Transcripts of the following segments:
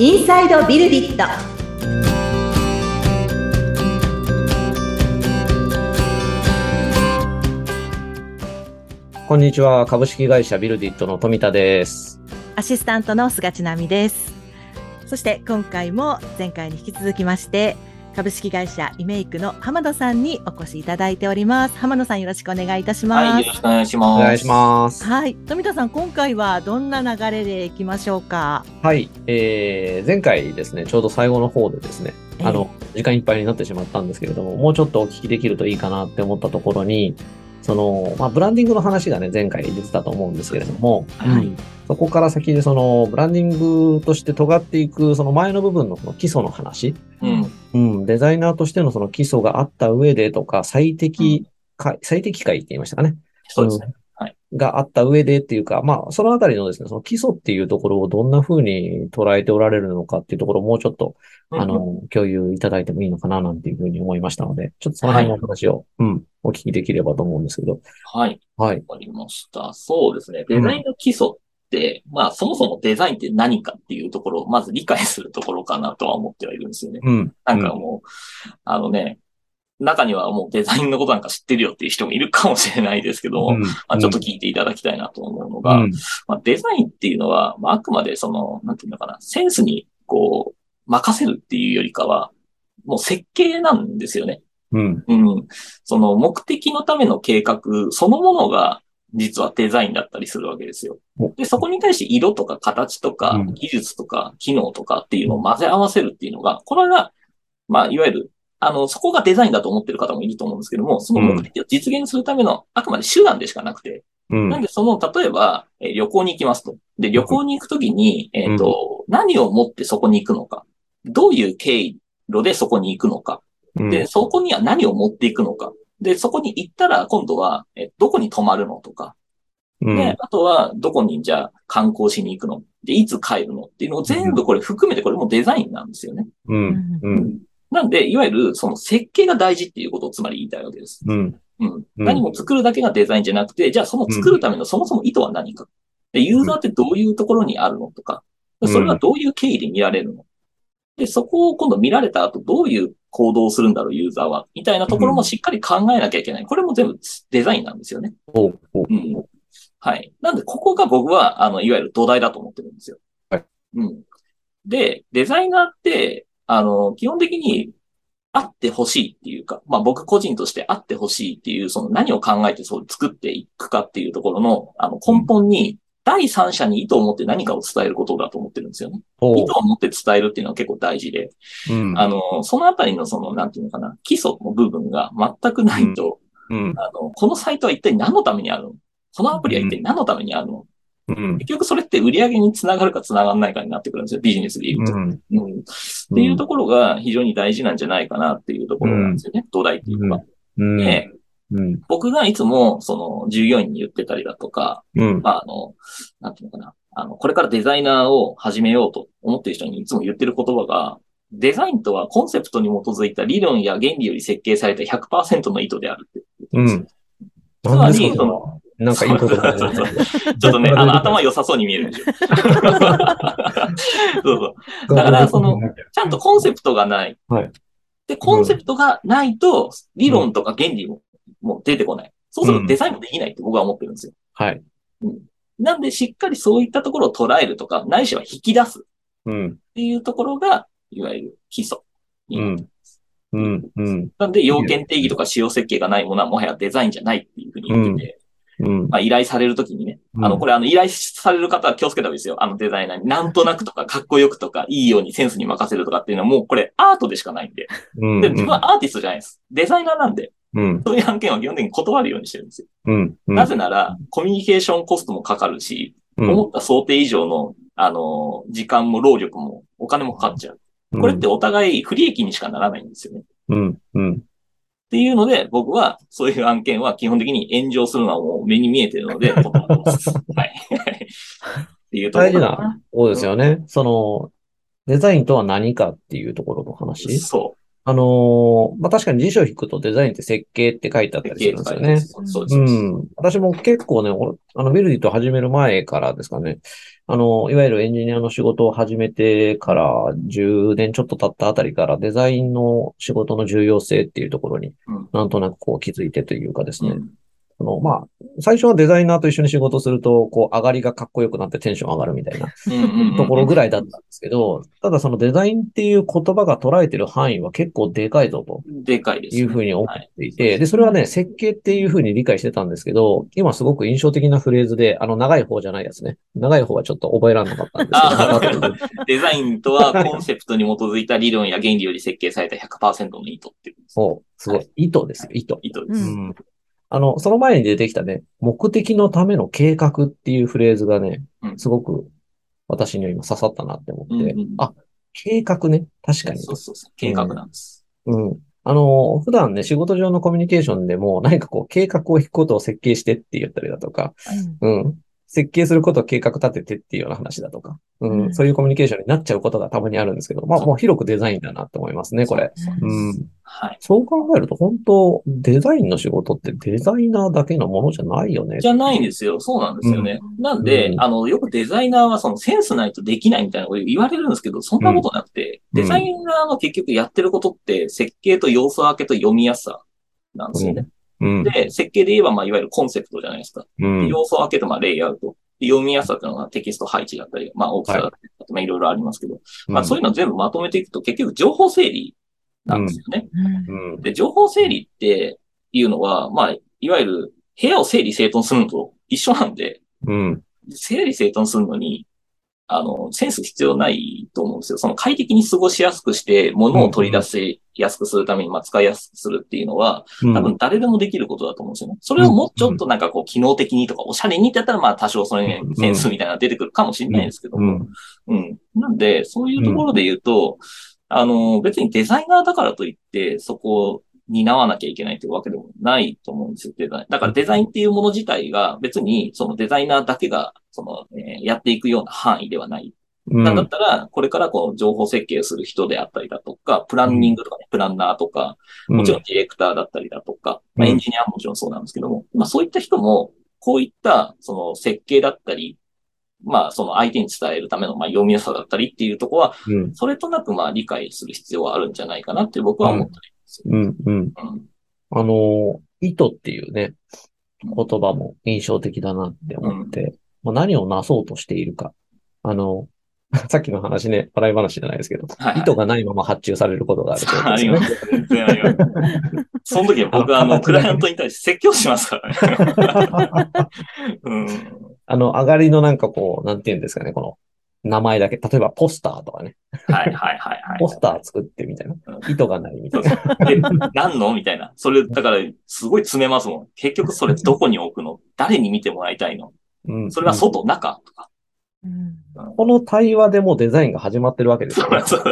インサイドビルディットこんにちは。株式会社ビルディットの富田です。アシスタントの菅千奈美ですそして今回も前回に引き続きまして株式会社イメイクの浜野さんにお越しいただいております浜野さんよろしくお願いいたしはい、ますよろしくお願いします。お願いします。はい富田さん今回はどんな流れでいきましょうか？はい。えー、前回ですね、ちょうど最後の方でですね、ええあの、時間いっぱいになってしまったんですけれども、もうちょっとお聞きできるといいかなって思ったところに、その、まあ、ブランディングの話がね、前回出てたと思うんですけれども、はいうんそこから先にその、ブランディングとして尖っていく、その前の部分の基礎の話、うん。うん、デザイナーとしてのその基礎があった上でとか、最適解、最適解って言いましたかね。そうですね。があった上でっていうか、まあ、そのあたりのですね、その基礎っていうところをどんな風に捉えておられるのかっていうところをもうちょっと、あうん、の、共有いただいてもいいのかななんていうふうに思いましたので、ちょっとその辺のお話を、うん、お聞きできればと思うんですけど。はい。はい。わかりました。そうですね。デザインの基礎って、まあ、そもそもデザインって何かっていうところをまず理解するところかなとは思ってはいるんですよね。うん。なんかもう、あのね、中にはもうデザインのことなんか知ってるよっていう人もいるかもしれないですけども、うん、まあ、ちょっと聞いていただきたいなと思うのが、うん、まあ、デザインっていうのは、まあ、あくまでその、なんていうのかな、センスにこう、任せるっていうよりかは、もう設計なんですよね。うん、うん。その目的のための計画そのものが実はデザインだったりするわけですよお。で、そこに対して色とか形とかうん技術とか機能とかっていうのを混ぜ合わせるっていうのが、これが、まあ、いわゆる、あの、そこがデザインだと思ってる方もいると思うんですけども、その目的を実現するためのあくまで手段でしかなくて、うん。なんでその、例えば、えー旅行に行きますと。で、旅行に行くときに、えっ、と、何を持ってそこに行くのか。どういう経路でそこに行くのか。うんで、そこには何を持っていくのか。で、そこに行ったら今度は、え、どこに泊まるのとか。うん。で、あとは、どこにじゃあ観光しに行くの？で、いつ帰るの？っていうのを全部これ含めてこれもデザインなんですよね。うん、うん、なんで、いわゆるその設計が大事っていうことをつまり言いたいわけです。うん、うん。うん。何も作るだけがデザインじゃなくて、じゃあその作るためのそもそも意図は何か。で、ユーザーってどういうところにあるのとか、うん。それはどういう経緯で見られるの？で、そこを今度見られた後どういう行動をするんだろう、ユーザーは。みたいなところもしっかり考えなきゃいけない。これも全部デザインなんですよね。うん。はい。なんで、ここが僕は、あの、いわゆる土台だと思ってるんですよ。はい。うん。で、デザイナーって、あの、基本的に、あってほしいっていうか、まあ僕個人としてあってほしいっていう、その何を考えてそう作っていくかっていうところの、あの根本に、第三者に意図を持って何かを伝えることだと思ってるんですよね。意図を持って伝えるっていうのは結構大事で、うん、あの、そのあたりのその、なんていうのかな、基礎の部分が全くないと、うん、あの、このサイトは一体何のためにあるの？このアプリは一体何のためにあるの、うん、結局それって売り上げにつながるかつながらないかになってくるんですよ、ビジネスで言うと。うん、うん。っていうところが非常に大事なんじゃないかなっていうところなんですよね、土台っていうのは。うん、で、うん、僕がいつも、その、従業員に言ってたりだとか、うん、まあ、あの、なんていうのかな。あの、これからデザイナーを始めようと思ってる人にいつも言ってる言葉が、デザインとはコンセプトに基づいた理論や原理より設計された100%の意図であるって言ってるんですよ。つまり、その、なんかいいことだね。ちょっとね、あの、頭良さそうに見えるでしょ。そうそう。だからそのちゃんとコンセプトがない。はいで、コンセプトがないと、理論とか原理ももう出てこない。そうするとデザインもできないって僕は思ってるんですよ。はい。なんで、しっかりそういったところを捉えるとか、ないしは引き出すっうん、ていうところが、いわゆる基礎になる。うん、うん、うん、なんで、要件定義とか使用設計がないものはもはやデザインじゃないっていうふうに言ってて、うん、まあ依頼されるときにね、あの、これあの依頼される方は気をつけた方がいいですよ。あのデザイナーに。なんとなくとか、かっこよくとか、いいようにセンスに任せるとかっていうのはもうこれアートでしかないんで。うん、で、自分はアーティストじゃないです。デザイナーなんで、うん、そういう案件は基本的に断るようにしてるんですよ。うん、なぜなら、コミュニケーションコストもかかるし、うん、思った想定以上の、あの、時間も労力もお金もかかっちゃう。これってお互い不利益にしかならないんですよね。っうん、うん、ていうので、僕はそういう案件は基本的に炎上するのはもう目に見えてるので、断ってます。はい。っていうところ大事な、そうですよね。その、デザインとは何かっていうところの話。そう。あのーまあ、確かに辞書を引くとデザインって設計って書いてあったりするんですよね。そうです。うん。私も結構ね、俺あの、ビルディと始める前からですかね。あの、いわゆるエンジニアの仕事を始めてから10年ちょっと経ったあたりからデザインの仕事の重要性っていうところにうんなんとなくこう気づいてというかですね。うんその、まあ、最初はデザイナーと一緒に仕事すると、こう、上がりがかっこよくなってテンション上がるみたいなところぐらいだったんですけど、ただそのデザインっていう言葉が捉えてる範囲は結構でかいぞとでかいです、ね。いうふうに思っていて、で、それはね、設計っていうふうに理解してたんですけど、今すごく印象的なフレーズで、あの、長い方じゃないやつね。長い方はちょっと覚えられなかったんですけどデザインとはコンセプトに基づいた理論や原理より設計された100%の意図っていう。そう、すごい。意図ですよ、意図。意図です。うんうん。あの、その前に出てきたね、目的のための計画っていうフレーズがねう、んすごく私には今刺さったなって思って、うんうんあ、計画ね、確かに。そうそうそう。計画なんです。うん。あの、普段ね、仕事上のコミュニケーションでも、何かこう、計画を引くことを設計してって言ったりだとか、うん。設計することを計画立ててっていうような話だとか、うん、うんそういうコミュニケーションになっちゃうことがたまにあるんですけど、まあ、もう広くデザインだなって思いますね、これ。そううん。はい。そう考えると、本当デザインの仕事ってデザイナーだけのものじゃないよね。じゃないんですよ。そうなんですよね。なんで、うんあの、よくデザイナーはそのセンスないとできないみたいなこと言われるんですけど、そんなことなくて、うんデザイナーの結局やってることって設計と要素分けと読みやすさなんですよね。うん。で、設計で言えば、まあ、いわゆるコンセプトじゃないですか。うん。要素分けと、まあ、レイアウト。で読みやすさっていうのがテキスト配置だったり、まあ、大きさだったり、まあ、いろいろありますけど、まあ、そういうのを全部まとめていくと、結局情報整理なんですよね。うんうん。で、情報整理っていうのは、まあ、いわゆる部屋を整理整頓するのと一緒なんで、うん。整理整頓するのに、あの、センス必要ないと思うんですよ。その快適に過ごしやすくして、物を取り出しやすくするために、まあ、使いやすくするっていうのは、うん多分誰でもできることだと思うんですよね。それをもうちょっとなんかこう、機能的にとか、おしゃれにってやったら、まあ、多少それにうんセンスみたいなのが出てくるかもしれないですけども、うん。うん。なんで、そういうところで言うと、あの、別にデザイナーだからといって、そこを担わなきゃいけないというわけでもないと思うんですよ、デザイン。だからデザインっていうもの自体が別に、そのデザイナーだけが、その、えーやっていくような範囲ではない。うん。なんだったら、これからこう、情報設計をする人であったりだとか、プランニングとかね、プランナーとか、もちろんディレクターだったりだとか、まエンジニアももちろんそうなんですけども、まあそういった人も、こういった、その設計だったり、まあその相手に伝えるための、まあ読みやすさだったりっていうところは、うん。それとなくまあ理解する必要はあるんじゃないかなって僕は思ってるんですよ。うん。うん。うん。あの、意図っていうね、言葉も印象的だなって思って、まあ何をなそうとしているか。あの、さっきの話ね、笑い話じゃないですけど、はいはい意図がないまま発注されることがあるってことあ。りますよ。全然あります。その時は僕はあの、クライアントに対して説教しますからね。うん。あの、上がりのなんかこう、なんていうんですかね、この、名前だけ、例えばポスターとかね、はいはいはいはい。ポスター作ってみたいなう。意図がないみたそいうな。何の？みたいな。それ、だから、すごい詰めますもん。結局それどこに置くの？誰に見てもらいたいの？うんそれは外、中とか。うんこの対話でもうデザインが始まってるわけですよね。そう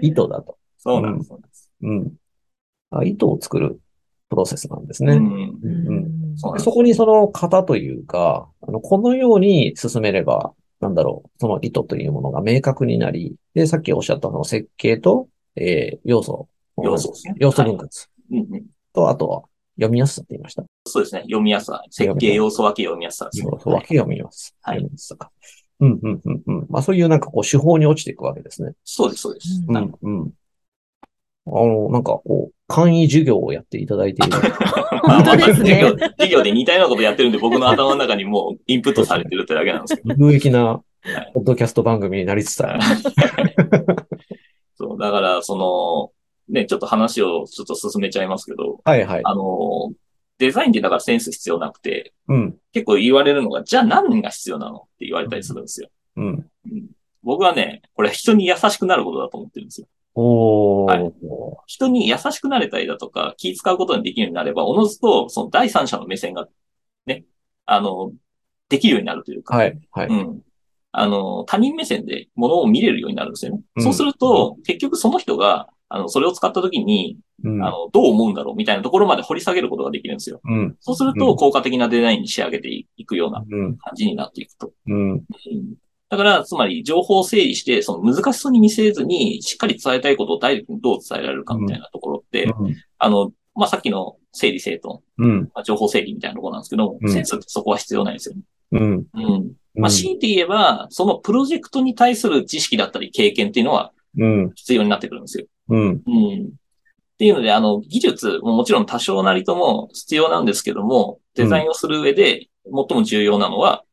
意図だと。そうなんです。そうなんですうん。あ意図を作るプロセスなんですね。うん。うんうんそそこにその型というか、あの、このように進めれば、なんだろう、その意図というものが明確になり、で、さっきおっしゃったその設計と、えー要素。要素ですね要素分割うんうんと、あとは読みやすさって言いました。そうですね。読みやすさ。設計要素分け読みやすさですね。要素分け読みやすさ。はい読みやすさか。うん、うん、うん、うん。まあそういうなんかこう手法に落ちていくわけですね。そうです、そうです。うんうん、うん。あの、なんかこう、簡易授業をやっていただいている。本当ですね授業授業で似たようなことやってるんで、僕の頭の中にもうインプットされてるってだけなんですけど。有益なはいポッドキャスト番組になりつつある。そう、だから、その、ね、ちょっと話をちょっと進めちゃいますけど、はいはい。あの、デザインってだからセンス必要なくて、うん、結構言われるのが、じゃあ何が必要なのって言われたりするんですよ。うん。うん僕はね、これ人に優しくなることだと思ってるんですよ。おー。はい人に優しくなれたりだとか、気使うことにできるようになれば、おのずと、その第三者の目線が、ね、あの、できるようになるというか、はい、はい。うん。あの、他人目線で物を見れるようになるんですよね。うんそうすると、結局その人が、あの、それを使った時に、うんあの、どう思うんだろうみたいなところまで掘り下げることができるんですよ。うん、そうすると、うん効果的なデザインに仕上げていくようなうん、感じになっていくと。うん。うんだから、つまり情報を整理して、その難しそうに見せずに、しっかり伝えたいことをダイレクトにどう伝えられるかみたいなところって、あの、まあ、さっきの整理整頓、うん。まあ、情報整理みたいなところなんですけど、うんセンスってそこは必要ないですよね。うん。うん。まあ、強いて言えば、そのプロジェクトに対する知識だったり経験っていうのはうん。必要になってくるんですよ。うん。うん。っていうので、あの、技術ももちろん多少なりとも必要なんですけども、デザインをする上で最も重要なのは、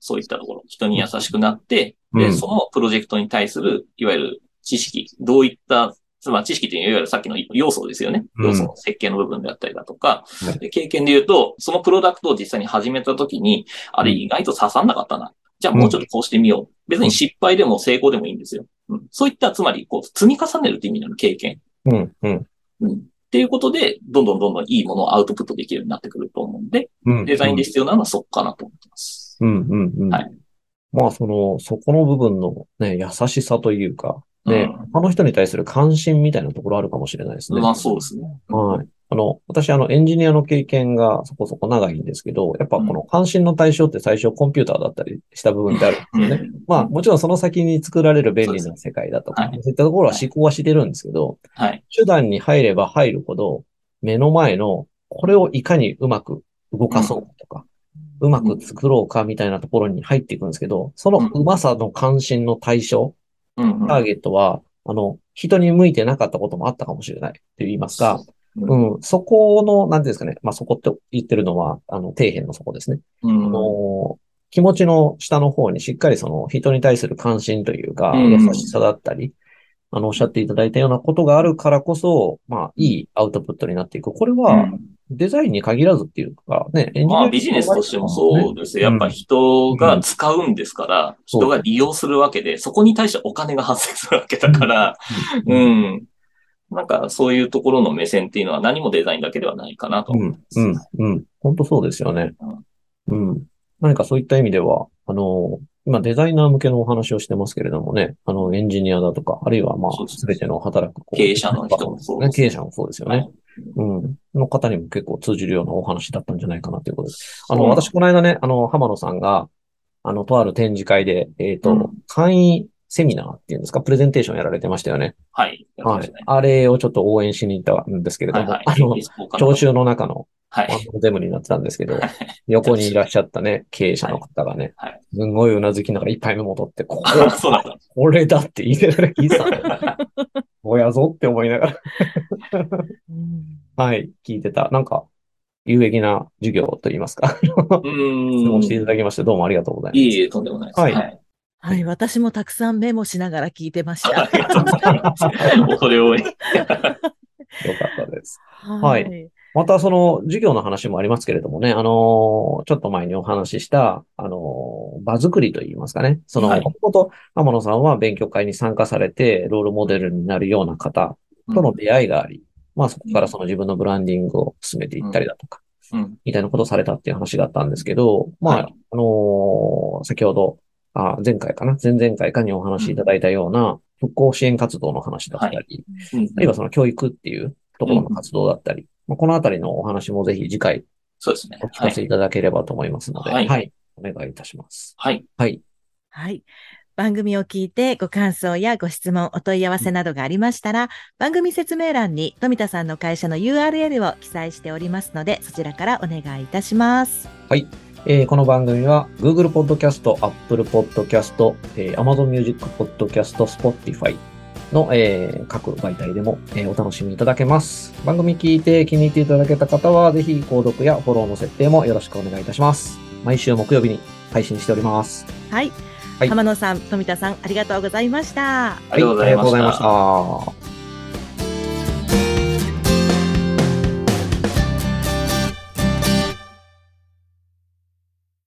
そういったところ、人に優しくなって、で、うんそのプロジェクトに対する、いわゆる知識、どういった、つまり知識っていうのは、いわゆるさっきの要素ですよね。うん要素の設計の部分であったりだとか、はいで経験で言うと、そのプロダクトを実際に始めたときに、あれうん意外と刺さんなかったな。じゃあもうちょっとこうしてみよう。別に失敗でも成功でもいいんですよ。うん、そういった、つまり、こう、積み重ねるっていう意味の経験。うん。うん。うん。っていうことで、どんどんどんどんいいものをアウトプットできるようになってくると思うんで、うん。デザインで必要なのはそこかなと思ってます。うん。うん。うん。はいまあ、その、そこの部分のね、優しさというか、ね、うん他の人に対する関心みたいなところあるかもしれないですね。まあそうですね。はい。あの、私、あの、エンジニアの経験がそこそこ長いんですけど、やっぱこの関心の対象って最初コンピューターだったりした部分ってあるんですよね。まあ、もちろんその先に作られる便利な世界だとか、そうですそういったところは思考はしてるんですけど、はい。手段に入れば入るほど、目の前の、これをいかにうまく動かそうとか、うまく作ろうかみたいなところに入っていくんですけど、そのうまさの関心の対象、うんうん。ターゲットは、あの、人に向いてなかったこともあったかもしれないって言いますか、う。ん。うん、そこの、なんていうんですかね、まあ、そこって言ってるのは、あの、底辺のそこですね。うん。あの、気持ちの下の方にしっかりその人に対する関心というか、うん。優しさだったり、あの、おっしゃっていただいたようなことがあるからこそ、まあ、いいアウトプットになっていく。これは、うんデザインに限らずっていうか、ね、エンジニアまあビジネスとしてもそうですよ。やっぱ人が使うんですから、そう人が利用するわけで、そこに対してお金が発生するわけだから、う。うんん。なんかそういうところの目線っていうのは何もデザインだけではないかなとうん思いま、す。うん、うん。本当そうですよね。うん。何かそういった意味では、あの、今デザイナー向けのお話をしてますけれどもね、あの、エンジニアだとか、あるいはまあすすべての働く経営者の人もそうですね経営者もそうですよね。はいうん。の方にも結構通じるようなお話だったんじゃないかなということです。あの、私この間ね、あの、浜野さんが、あの、とある展示会で、えっと、うん簡易セミナーっていうんですか、プレゼンテーションやられてましたよね。はい。はい。あれをちょっと応援しに行ったんですけれども、はいはい。あの、聴衆の中のはい。ワンドゼムになってたんですけど、横にいらっしゃったね、経営者の方がね、はいはいすんごいうなずきながら一杯目も取って、こあ そうだ。これだって言いながら聞いてた。親ぞって思いながら、はい、聞いてた。なんか、有益な授業といいますか、う質問してい。ただきまして、どうもありがとうございます。いえいえ、とんでもないです。はいはい。はい、私もたくさんメモしながら聞いてましあた。りがとうございます。恐れ多い。よかったです。はい。またその授業の話もありますけれどもね、あのーちょっと前にお話しした、あのー場作りといいますかね。その、はいもともと天野さんは勉強会に参加されて、ロールモデルになるような方との出会いがあり、まあそこからその自分のブランディングを進めていったりだとか、うん。みたいなことをされたっていう話があったんですけど、まあ、はいあのー先ほど、あ、前回かな？前々回かにお話しいただいたような復興支援活動の話だったり、うんあるいはその教育っていうところの活動だったり、まあ、このあたりのお話もぜひ次回そうですねお。聞はいかせいただければと思いますので、はいはい。お願いいたします。はい。はい。はい。番組を聞いてご感想やご質問、お問い合わせなどがありましたら、番組説明欄に富田さんの会社の URL を記載しておりますので、そちらからお願いいたします。えーこの番組は Google Podcast、Apple Podcast、えー Amazon Music Podcast、Spotify の、えー各媒体でも、えーお楽しみいただけます。番組聞いて気に入っていただけた方は、ぜひ購読やフォローの設定もよろしくお願いいたします。毎週木曜日に配信しております。はい。はい浜野さん、富田さん、ありがとうございました。ありがとうございましたはありがとうございました。